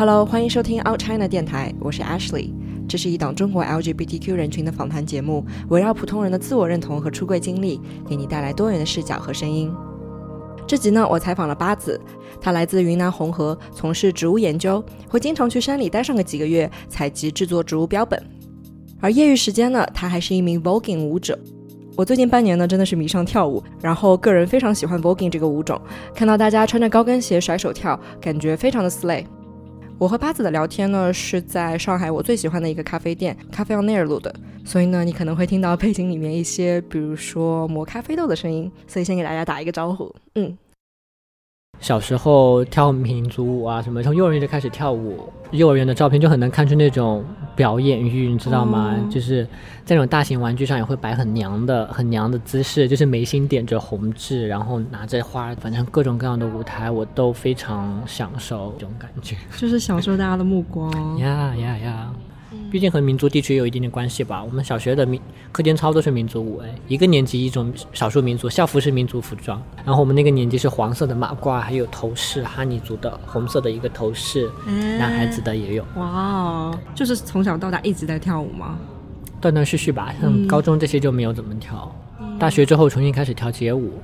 Hello，欢迎收听 Out China 电台，我是 Ashley。这是一档中国 LGBTQ 人群的访谈节目，围绕普通人的自我认同和出柜经历，给你带来多元的视角和声音。这集呢，我采访了八子，他来自云南红河，从事植物研究，会经常去山里待上个几个月，采集制作植物标本。而业余时间呢，他还是一名 voguing 舞者。我最近半年呢，真的是迷上跳舞，然后个人非常喜欢 voguing 这个舞种，看到大家穿着高跟鞋甩手跳，感觉非常的 slay。我和八子的聊天呢，是在上海我最喜欢的一个咖啡店咖啡 on air 录的，所以呢，你可能会听到背景里面一些，比如说磨咖啡豆的声音，所以先给大家打一个招呼，嗯。小时候跳民族舞啊，什么从幼儿园就开始跳舞。幼儿园的照片就很能看出那种表演欲，你知道吗？就是在那种大型玩具上也会摆很娘的、很娘的姿势，就是眉心点着红痣，然后拿着花，反正各种各样的舞台我都非常享受这种感觉，就是享受大家的目光。呀呀呀！毕竟和民族地区有一定的关系吧。我们小学的民课间操都是民族舞，哎，一个年级一种少数民族校服是民族服装。然后我们那个年级是黄色的马褂，还有头饰，哈尼族的红色的一个头饰，男孩子的也有。哇哦，就是从小到大一直在跳舞吗？断断续续吧，像高中这些就没有怎么跳。大学之后重新开始跳街舞，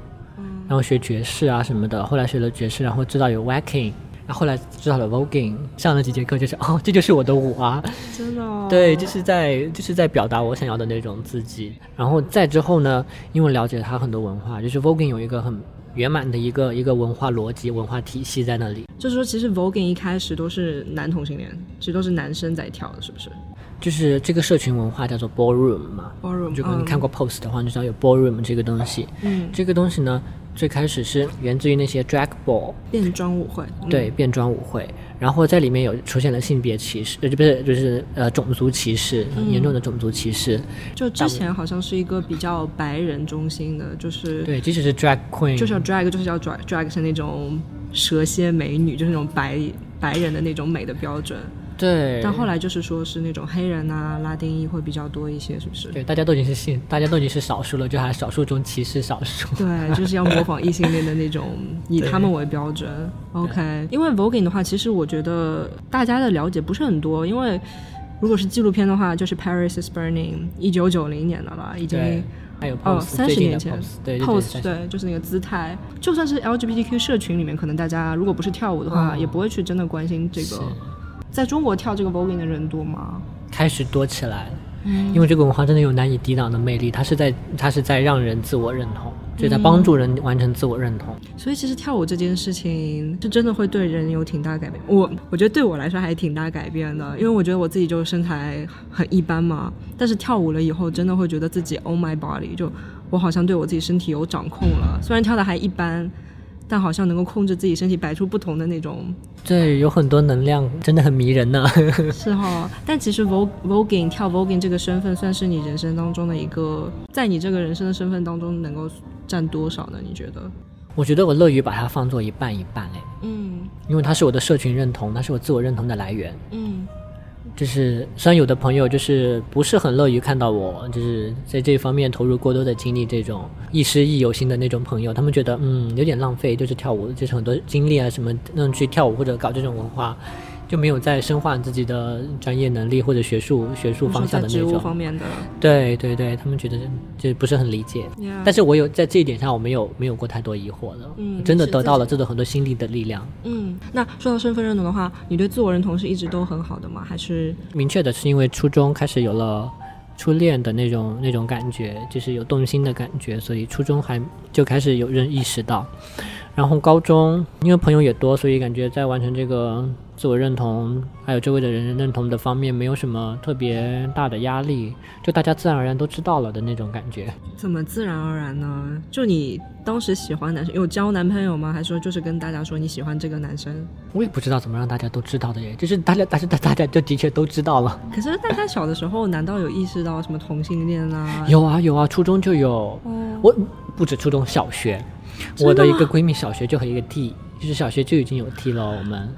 然后学爵士啊什么的。后来学了爵士，然后知道有 wacking。然后后来知道了 voguing，上了几节课就是哦，这就是我的舞啊，真的，对，就是在就是在表达我想要的那种自己。然后再之后呢，因为了解他很多文化，就是 voguing 有一个很圆满的一个一个文化逻辑、文化体系在那里。就是说，其实 voguing 一开始都是男同性恋，其实都是男生在跳的，是不是？就是这个社群文化叫做 ballroom 嘛，ballroom。如果你看过 pose 的话，你知道有 ballroom 这个东西。嗯，这个东西呢。最开始是源自于那些 drag ball 变装舞会，对变装舞会，然后在里面有出现了性别歧视，呃，就不是就是呃种族歧视，严重的种族歧视。就之前好像是一个比较白人中心的，就是对，即使是 drag queen，就是要 drag，就是要 drag drag 是那种蛇蝎美女，就是那种白白人的那种美的标准。对，但后来就是说是那种黑人啊、拉丁裔会比较多一些，是不是？对，大家都已经是性，大家都已经是少数了，就还少数中歧视少数。对，就是要模仿异性恋的那种，以他们为标准。OK，因为 voguing 的话，其实我觉得大家的了解不是很多，因为如果是纪录片的话，就是 Paris is Burning，一九九零年的了，已经还有哦三十年前对 pose，对，就是那个姿态。就算是 LGBTQ 社群里面，可能大家如果不是跳舞的话，也不会去真的关心这个。在中国跳这个 voguing 的人多吗？开始多起来了，嗯，因为这个文化真的有难以抵挡的魅力，它是在它是在让人自我认同，就在帮助人完成自我认同。所以其实跳舞这件事情是真的会对人有挺大改变。我我觉得对我来说还挺大改变的，因为我觉得我自己就身材很一般嘛，但是跳舞了以后，真的会觉得自己 own my body，就我好像对我自己身体有掌控了，虽然跳的还一般。但好像能够控制自己身体摆出不同的那种，对，有很多能量，真的很迷人呢。是哈，但其实 voguing 跳 voguing 这个身份，算是你人生当中的一个，在你这个人生的身份当中，能够占多少呢？你觉得？我觉得我乐于把它放作一半一半哎，嗯，因为它是我的社群认同，它是我自我认同的来源，嗯。就是虽然有的朋友就是不是很乐于看到我，就是在这方面投入过多的精力，这种亦师亦友型的那种朋友，他们觉得嗯有点浪费，就是跳舞，就是很多精力啊什么让去跳舞或者搞这种文化。就没有在深化自己的专业能力或者学术学术方向的那种方面的，对对对，他们觉得就不是很理解。但是我有在这一点上，我没有没有过太多疑惑的，嗯，真的得到了这种很多心理的力量。嗯，那说到身份认同的话，你对自我认同是一直都很好的吗？还是明确的是因为初中开始有了初恋的那种那种感觉，就是有动心的感觉，所以初中还就开始有人意识到。然后高中因为朋友也多，所以感觉在完成这个自我认同，还有周围的人认同的方面，没有什么特别大的压力，就大家自然而然都知道了的那种感觉。怎么自然而然呢？就你当时喜欢男生，有交男朋友吗？还是说就是跟大家说你喜欢这个男生？我也不知道怎么让大家都知道的耶，就是大家，但是大大家就的确都知道了。可是大家小的时候难道有意识到什么同性恋啊？有啊有啊，初中就有。哦，我不止初中小学。我的一个闺蜜小学就和一个 T，就是小学就已经有 T 了。我们，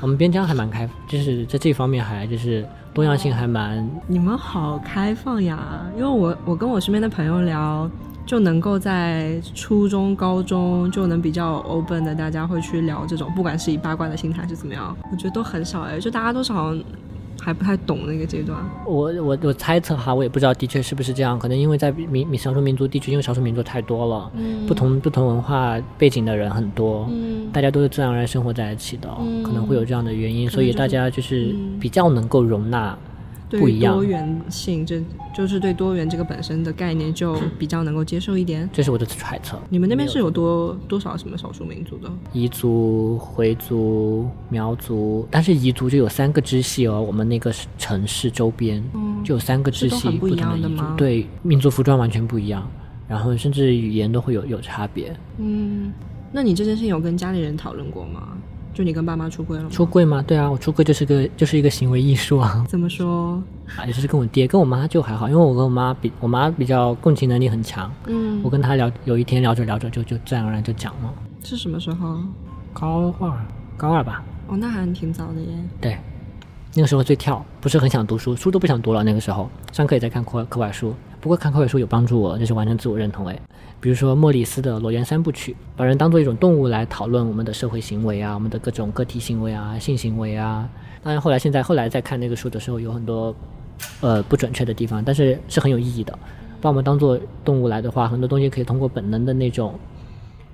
我们边疆还蛮开，就是在这方面还就是多样性还蛮。你们好开放呀！因为我我跟我身边的朋友聊，就能够在初中、高中就能比较 open 的，大家会去聊这种，不管是以八卦的心态是怎么样，我觉得都很少哎，就大家都是好像。还不太懂那个阶段，我我我猜测哈，我也不知道的确是不是这样，可能因为在民民少数民族地区，因为少数民族太多了，嗯，不同不同文化背景的人很多，嗯，大家都是自然而然生活在一起的，可能会有这样的原因，所以大家就是比较能够容纳。不一样，多元性，这就是对多元这个本身的概念就比较能够接受一点。这是我的揣测。你们那边是有多多少什么少数民族的？彝族、回族、苗族，但是彝族就有三个支系哦。我们那个城市周边就有三个支系，不一样的吗？对，民族服装完全不一样，然后甚至语言都会有有差别。嗯，那你这件事情有跟家里人讨论过吗？就你跟爸妈出柜了吗？出柜吗？对啊，我出柜就是个就是一个行为艺术啊。怎么说？啊，就是跟我爹，跟我妈就还好，因为我跟我妈比，我妈比较共情能力很强。嗯。我跟她聊，有一天聊着聊着就就自然而然就讲了。是什么时候？高二，高二吧。哦，那还挺早的耶。对，那个时候最跳，不是很想读书，书都不想读了。那个时候上课也在看课课外书，不过看课外书有帮助我，就是完成自我认同诶。比如说莫里斯的《裸猿三部曲》，把人当做一种动物来讨论我们的社会行为啊，我们的各种个体行为啊，性行为啊。当然后来现在后来在看那个书的时候，有很多呃不准确的地方，但是是很有意义的。把我们当做动物来的话，很多东西可以通过本能的那种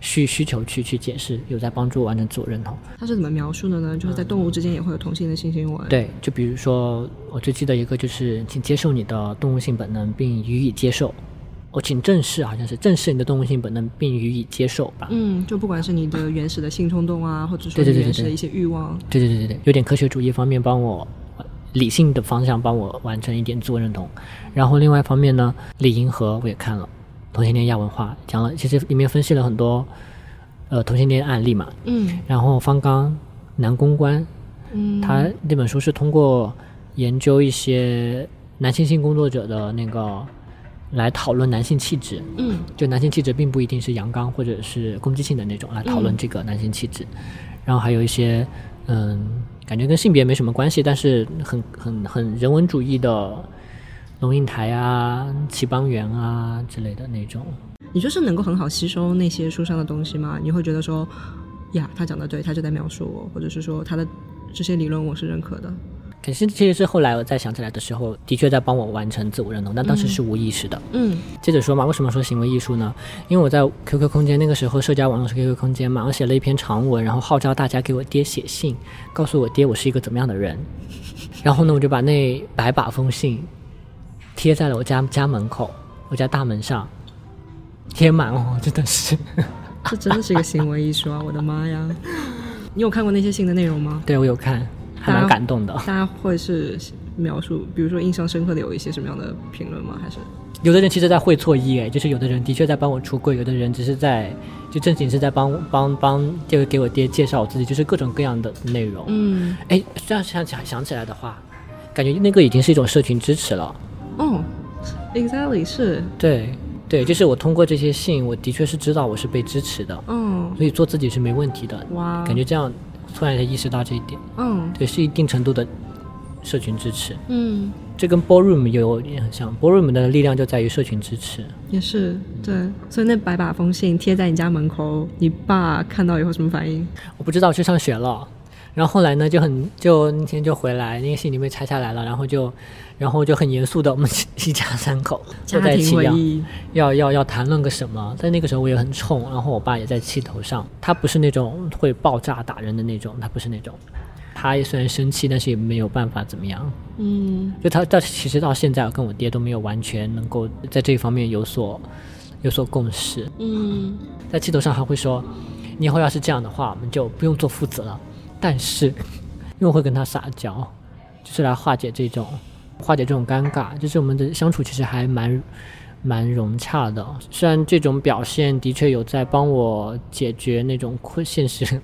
需需求去去解释，有在帮助完成自我认同。它是怎么描述的呢？就是在动物之间也会有同性的性行为。对，就比如说我最记得一个就是，请接受你的动物性本能，并予以接受。我请正视，好像是正视你的动物性本能，并予以接受吧。嗯，就不管是你的原始的性冲动啊，或者说原始的一些欲望，对对对对对，有点科学主义方面帮我，理性的方向帮我完成一点自我认同。然后另外一方面呢，李银河我也看了，同性恋亚文化讲了，其实里面分析了很多，呃，同性恋案例嘛。嗯。然后方刚男公关，嗯，他那本书是通过研究一些男性性工作者的那个。来讨论男性气质，嗯，就男性气质并不一定是阳刚或者是攻击性的那种，来讨论这个男性气质，然后还有一些，嗯，感觉跟性别没什么关系，但是很很很人文主义的龙应台啊、齐邦媛啊之类的那种。你就是能够很好吸收那些书上的东西吗？你会觉得说，呀，他讲的对，他就在描述我，或者是说他的这些理论我是认可的。可是，其实是后来我再想起来的时候，的确在帮我完成自我认同，但当时是无意识的。嗯，接着说嘛，为什么说行为艺术呢？因为我在 QQ 空间那个时候，社交网络是 QQ 空间嘛，我写了一篇长文，然后号召大家给我爹写信，告诉我爹我是一个怎么样的人。然后呢，我就把那百把封信贴在了我家家门口，我家大门上，贴满哦，真的是，这真的是一个行为艺术啊！我的妈呀，你有看过那些信的内容吗？对，我有看。还蛮感动的。大家会是描述，比如说印象深刻的有一些什么样的评论吗？还是有的人其实在会错意，哎，就是有的人的确在帮我出柜，有的人只是在就正经是在帮帮帮，就给我爹介绍我自己，就是各种各样的内容。嗯，哎，这样想起想起来的话，感觉那个已经是一种社群支持了。哦，exactly 是。对对，就是我通过这些信，我的确是知道我是被支持的。嗯，所以做自己是没问题的。哇，感觉这样。突然才意识到这一点，嗯，对，是一定程度的社群支持，嗯，这跟 ballroom 有点很像，ballroom 的力量就在于社群支持，也是，对，所以那百把封信贴在你家门口，你爸看到以后什么反应？我不知道，去上学了。然后后来呢，就很就那天就回来，那个信里被拆下来了，然后就，然后就很严肃的，我们一 家三口 坐在一起要要要要谈论个什么。在那个时候我也很冲，然后我爸也在气头上。他不是那种会爆炸打人的那种，他不是那种。他也虽然生气，但是也没有办法怎么样。嗯，就他到其实到现在，我跟我爹都没有完全能够在这一方面有所有所共识。嗯，在气头上还会说，你以后要是这样的话，我们就不用做父子了。但是，因为我会跟他撒娇，就是来化解这种化解这种尴尬，就是我们的相处其实还蛮蛮融洽的。虽然这种表现的确有在帮我解决那种困现实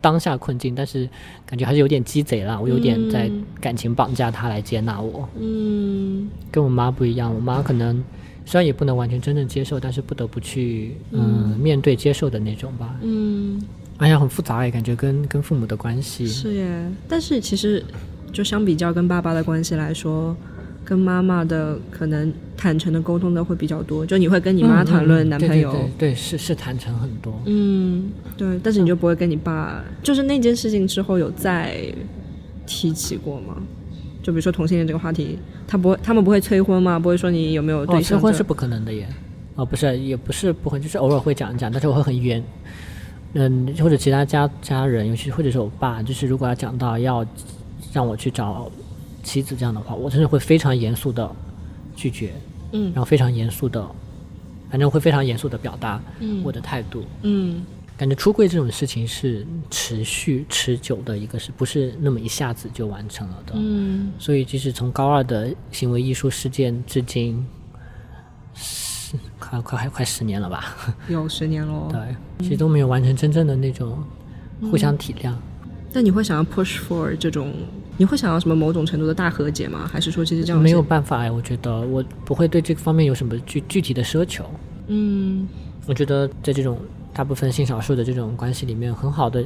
当下困境，但是感觉还是有点鸡贼了。我有点在感情绑架他来接纳我。嗯，跟我妈不一样，我妈可能虽然也不能完全真正接受，但是不得不去嗯面对接受的那种吧。嗯。哎呀，很复杂哎，感觉跟跟父母的关系是耶。但是其实，就相比较跟爸爸的关系来说，跟妈妈的可能坦诚的沟通的会比较多，就你会跟你妈谈论男朋友，对，是是坦诚很多，嗯，对，但是你就不会跟你爸，就是那件事情之后有再提起过吗？就比如说同性恋这个话题，他不会，他们不会催婚吗？不会说你有没有对象？催婚是不可能的耶，哦，不是，也不是不会，就是偶尔会讲一讲，但是我会很冤。嗯，或者其他家家人，尤其或者是我爸，就是如果要讲到要让我去找妻子这样的话，我真的会非常严肃的拒绝，嗯，然后非常严肃的，反正会非常严肃的表达我的态度，嗯，感觉出柜这种事情是持续持久的一个，是不是那么一下子就完成了的？嗯，所以即使从高二的行为艺术事件至今。快快还快十年了吧？有十年喽。对，其实都没有完成真正的那种互相体谅。那你会想要 push for 这种？你会想要什么某种程度的大和解吗？还是说其实这样没有办法哎？我觉得我不会对这个方面有什么具具体的奢求。嗯，我觉得在这种大部分性少数的这种关系里面，很好的。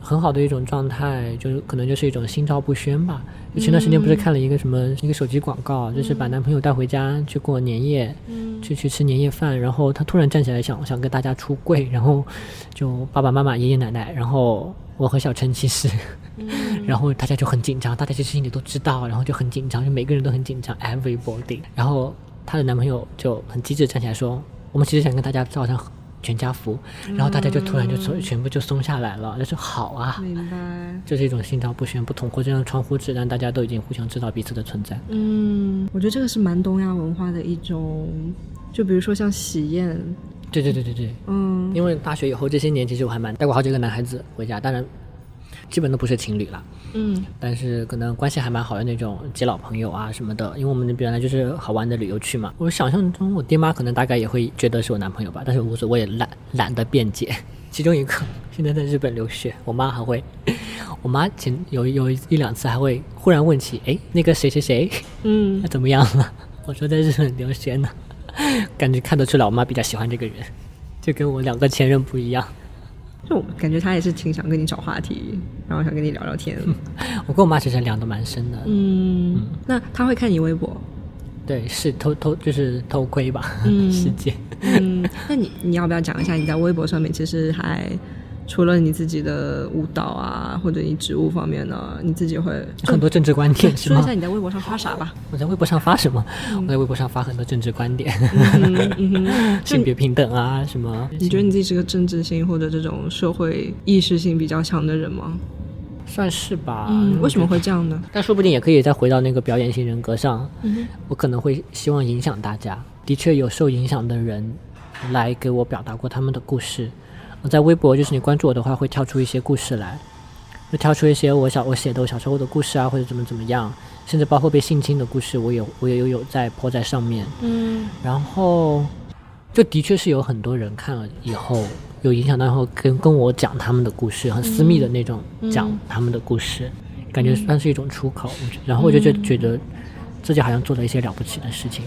很好的一种状态，就是可能就是一种心照不宣吧。前段时间不是看了一个什么一个手机广告，就是把男朋友带回家去过年夜，去去吃年夜饭，然后他突然站起来想想跟大家出柜，然后就爸爸妈妈、爷爷奶奶，然后我和小陈其实，然后大家就很紧张，大家其实心里都知道，然后就很紧张，就每个人都很紧张，everybody。然后她的男朋友就很机智站起来说：“我们其实想跟大家照张。”全家福，然后大家就突然就从全部就松下来了，就说好啊，明白，这是一种心照不宣，不捅破这张窗户纸，让大家都已经互相知道彼此的存在。嗯，我觉得这个是蛮东亚文化的一种，就比如说像喜宴，对对对对对，嗯，因为大学以后这些年，其实我还蛮带过好几个男孩子回家，当然。基本都不是情侣了，嗯，但是可能关系还蛮好的那种基老朋友啊什么的，因为我们原来就是好玩的旅游区嘛。我想象中我爹妈可能大概也会觉得是我男朋友吧，但是无所谓，懒懒得辩解。其中一个现在在日本留学，我妈还会，我妈前有有一两次还会忽然问起，哎，那个谁谁谁，嗯，怎么样了？我说在日本留学呢，感觉看得出来我妈比较喜欢这个人，就跟我两个前任不一样。就感觉他也是挺想跟你找话题，然后想跟你聊聊天。我跟我妈其实聊的蛮深的。嗯，那他会看你微博？对，是偷偷就是偷窥吧，嗯 世界。嗯，那你你要不要讲一下你在微博上面其实还？除了你自己的舞蹈啊，或者你职务方面呢，你自己会很多政治观点是吗？说一下你在微博上发啥吧。我在微博上发什么？我在微博上发很多政治观点，性别平等啊什么。你觉得你自己是个政治性或者这种社会意识性比较强的人吗？算是吧。嗯，为什么会这样呢？但说不定也可以再回到那个表演型人格上。嗯，我可能会希望影响大家。的确有受影响的人来给我表达过他们的故事。我在微博，就是你关注我的话，会跳出一些故事来，会跳出一些我小我写的我小时候的故事啊，或者怎么怎么样，甚至包括被性侵的故事，我也我也有有在泼在上面。嗯，然后就的确是有很多人看了以后有影响到，然后跟跟我讲他们的故事，很私密的那种讲他们的故事，感觉算是一种出口。然后我就觉觉得自己好像做了一些了不起的事情。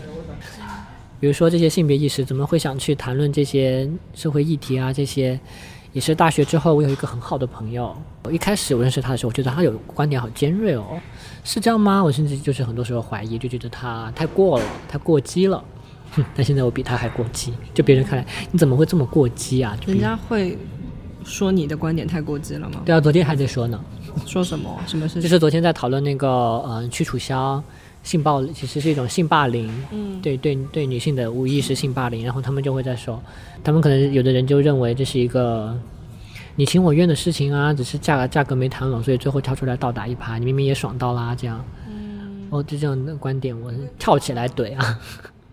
比如说这些性别意识，怎么会想去谈论这些社会议题啊？这些也是大学之后，我有一个很好的朋友。我一开始我认识他的时候，我觉得他有观点好尖锐哦，是这样吗？我甚至就是很多时候怀疑，就觉得他太过了，太过激了。哼，但现在我比他还过激，就别人看来你怎么会这么过激啊？人家会说你的观点太过激了吗？对啊，昨天还在说呢。说什么？什么事？就是昨天在讨论那个呃去楚萧。性暴力其实是一种性霸凌，嗯，对对对，女性的无意识性霸凌，然后他们就会在说，他们可能有的人就认为这是一个你情我愿的事情啊，只是价价格没谈拢，所以最后跳出来倒打一耙，你明明也爽到啦，这样，嗯，哦，就这样的观点，我跳起来怼啊。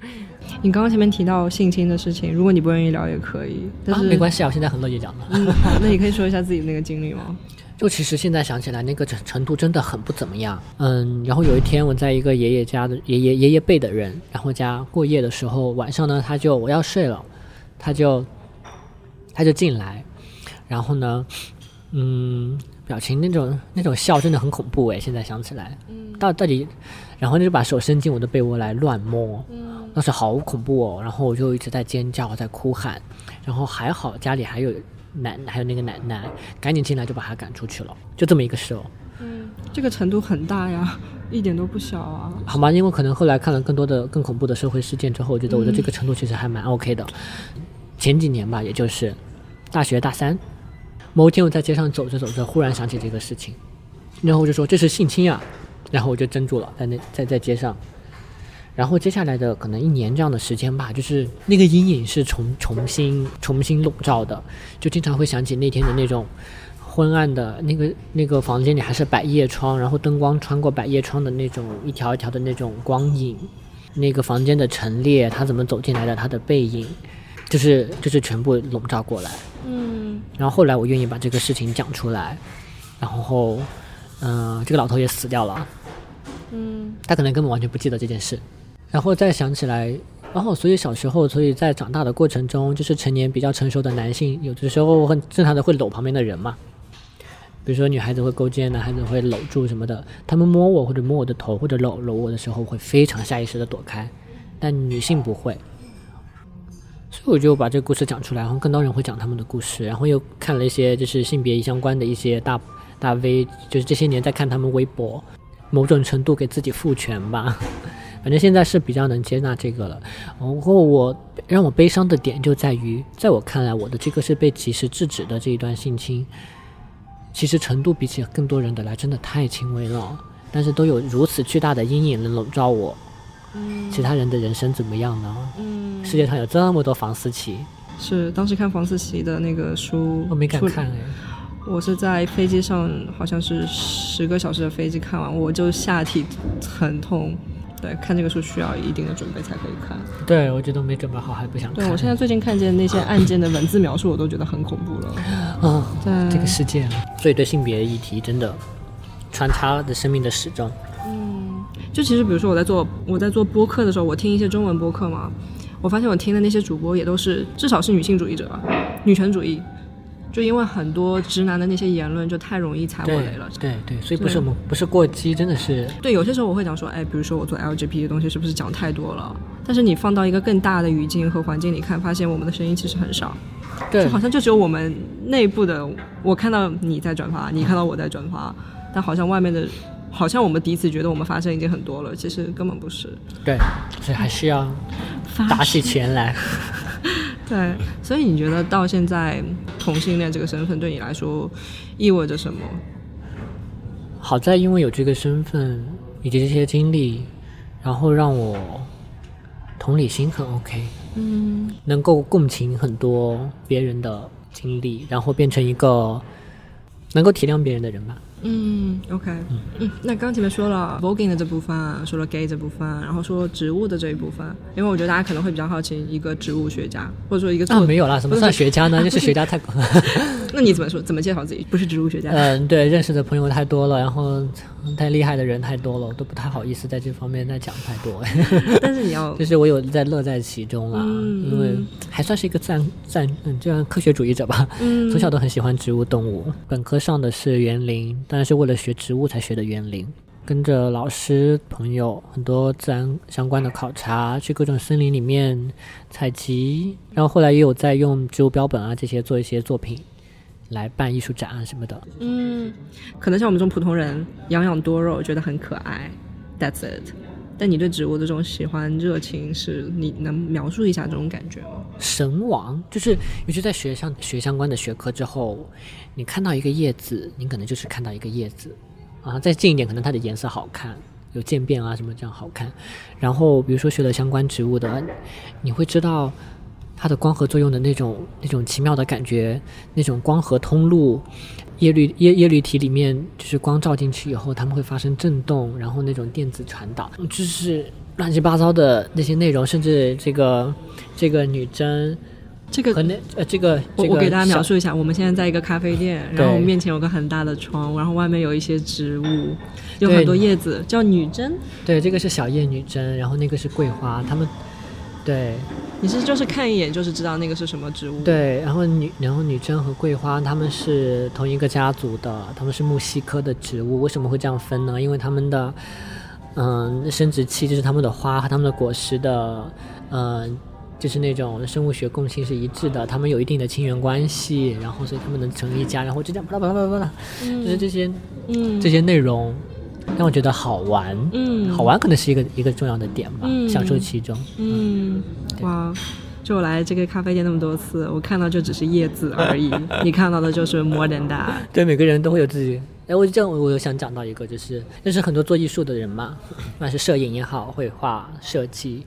你刚刚前面提到性侵的事情，如果你不愿意聊也可以，但是没关系啊，我现在很乐意讲的。嗯，好，那你可以说一下自己那个经历吗？就其实现在想起来，那个程程度真的很不怎么样。嗯，然后有一天我在一个爷爷家的爷爷爷爷辈的人，然后家过夜的时候，晚上呢他就我要睡了，他就他就进来，然后呢，嗯，表情那种那种笑真的很恐怖诶，现在想起来，嗯，到到底，然后就把手伸进我的被窝来乱摸，嗯，那是好恐怖哦。然后我就一直在尖叫，在哭喊，然后还好家里还有。奶还有那个奶奶赶紧进来就把他赶出去了，就这么一个事哦。嗯，这个程度很大呀，一点都不小啊。好吗，因为可能后来看了更多的更恐怖的社会事件之后，我觉得我的这个程度其实还蛮 OK 的。前几年吧，也就是大学大三，某一天我在街上走着走着，忽然想起这个事情，然后我就说这是性侵啊，然后我就怔住了，在那在在街上。然后接下来的可能一年这样的时间吧，就是那个阴影是重重新重新笼罩的，就经常会想起那天的那种昏暗的那个那个房间里还是百叶窗，然后灯光穿过百叶窗的那种一条一条的那种光影，那个房间的陈列，他怎么走进来的，他的背影，就是就是全部笼罩过来。嗯。然后后来我愿意把这个事情讲出来，然后嗯，这个老头也死掉了。嗯。他可能根本完全不记得这件事。然后再想起来，然后所以小时候，所以在长大的过程中，就是成年比较成熟的男性，有的时候很正常的会搂旁边的人嘛，比如说女孩子会勾肩，男孩子会搂住什么的，他们摸我或者摸我的头或者搂搂我的时候，会非常下意识的躲开，但女性不会，所以我就把这个故事讲出来，然后更多人会讲他们的故事，然后又看了一些就是性别相关的一些大大 V，就是这些年在看他们微博，某种程度给自己赋权吧。反正现在是比较能接纳这个了，然后我让我悲伤的点就在于，在我看来，我的这个是被及时制止的这一段性侵，其实程度比起更多人的来，真的太轻微了，但是都有如此巨大的阴影能笼罩我。嗯，其他人的人生怎么样呢？嗯，世界上有这么多房思琪，是当时看房思琪的那个书，我没敢看哎，我是在飞机上，好像是十个小时的飞机看完，我就下体很痛。对，看这个书需要一定的准备才可以看。对，我觉得没准备好还不想看。对我现在最近看见那些案件的文字描述，我都觉得很恐怖了。啊，这个世界，所以对性别议题真的穿插的生命的始终。嗯，就其实比如说我在做我在做播客的时候，我听一些中文播客嘛，我发现我听的那些主播也都是至少是女性主义者吧，女权主义。就因为很多直男的那些言论就太容易踩我雷了，对对，所以不是我们不是过激，真的是对。有些时候我会讲说，哎，比如说我做 LGBT 的东西是不是讲太多了？但是你放到一个更大的语境和环境里看，发现我们的声音其实很少，对，好像就只有我们内部的。我看到你在转发，你看到我在转发，但好像外面的，好像我们彼此觉得我们发声已经很多了，其实根本不是。对，所以还是要打起钱来。对，所以你觉得到现在同性恋这个身份对你来说意味着什么？好在因为有这个身份以及这些经历，然后让我同理心很 OK，嗯，能够共情很多别人的经历，然后变成一个能够体谅别人的人吧。嗯，OK，嗯，那刚前面说了 voguing 的这部分，说了 gay 这部分，然后说植物的这一部分，因为我觉得大家可能会比较好奇一个植物学家，或者说一个啊没有啦，什么算学家呢？就是学家太 那你怎么说？怎么介绍自己？不是植物学家？嗯，对，认识的朋友太多了，然后太厉害的人太多了，我都不太好意思在这方面再讲太多。但是你要，就是我有在乐在其中啦，因为还算是一个自然自然嗯这样科学主义者吧。嗯，从小都很喜欢植物动物，本科上的是园林，当然是为了学植物才学的园林，跟着老师朋友很多自然相关的考察，去各种森林里面采集，然后后来也有在用植物标本啊这些做一些作品。来办艺术展啊什么的，嗯，可能像我们这种普通人养养多肉，觉得很可爱，That's it。但你对植物的这种喜欢热情，是你能描述一下这种感觉吗？神往，就是尤其在学上学相关的学科之后，你看到一个叶子，你可能就是看到一个叶子啊，再近一点，可能它的颜色好看，有渐变啊什么这样好看。然后比如说学了相关植物的，你会知道。它的光合作用的那种那种奇妙的感觉，那种光合通路，叶绿叶叶绿体里面就是光照进去以后，它们会发生震动，然后那种电子传导，就是乱七八糟的那些内容，甚至这个这个女真，这个和那呃这个我我给大家描述一下，我们现在在一个咖啡店，然后面前有个很大的窗，然后外面有一些植物，有很多叶子，叫女贞。对，这个是小叶女贞，然后那个是桂花，它们。对，你是就是看一眼就是知道那个是什么植物。对，然后女然后女贞和桂花他们是同一个家族的，他们是木犀科的植物。为什么会这样分呢？因为他们的嗯生殖器就是他们的花和他们的果实的嗯就是那种生物学共性是一致的，他们有一定的亲缘关系，然后所以他们能成一家，然后就这样巴拉巴拉巴拉巴拉，就是这些嗯这些内容让我觉得好玩。嗯，好玩可能是一个一个重要的点吧，享受其中。嗯，哇，就我来这个咖啡店那么多次，我看到就只是叶子而已，你看到的就是 more than that。对，每个人都会有自己。哎，我这样，我有想讲到一个，就是认识很多做艺术的人嘛，不管是摄影也好，绘画、设计，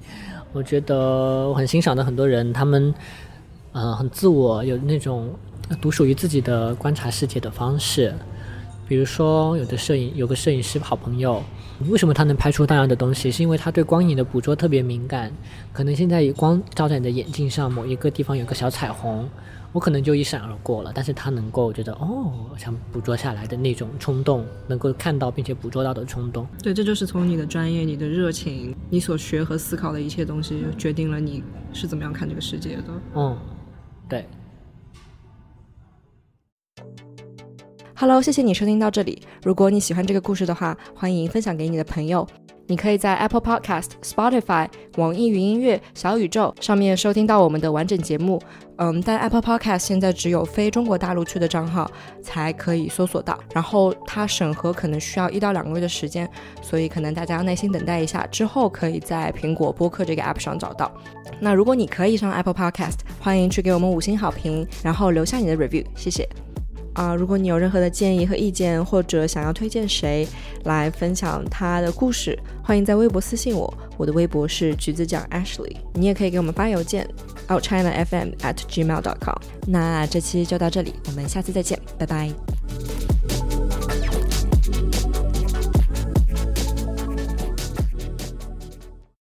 我觉得我很欣赏的很多人，他们，呃，很自我，有那种独属于自己的观察世界的方式。比如说，有的摄影有个摄影师好朋友，为什么他能拍出大样的东西？是因为他对光影的捕捉特别敏感。可能现在光照在你的眼镜上，某一个地方有个小彩虹。我可能就一闪而过了，但是他能够觉得哦，想捕捉下来的那种冲动，能够看到并且捕捉到的冲动。对，这就是从你的专业、你的热情、你所学和思考的一切东西，决定了你是怎么样看这个世界的。嗯，对。Hello，谢谢你收听到这里。如果你喜欢这个故事的话，欢迎分享给你的朋友。你可以在 Apple Podcast、Spotify、网易云音乐、小宇宙上面收听到我们的完整节目。嗯，但 Apple Podcast 现在只有非中国大陆区的账号才可以搜索到，然后它审核可能需要一到两个月的时间，所以可能大家要耐心等待一下，之后可以在苹果播客这个 App 上找到。那如果你可以上 Apple Podcast，欢迎去给我们五星好评，然后留下你的 review，谢谢。啊，如果你有任何的建议和意见，或者想要推荐谁来分享他的故事，欢迎在微博私信我，我的微博是橘子酱 Ashley。你也可以给我们发邮件，outchinafm@gmail.com。那这期就到这里，我们下次再见，拜拜。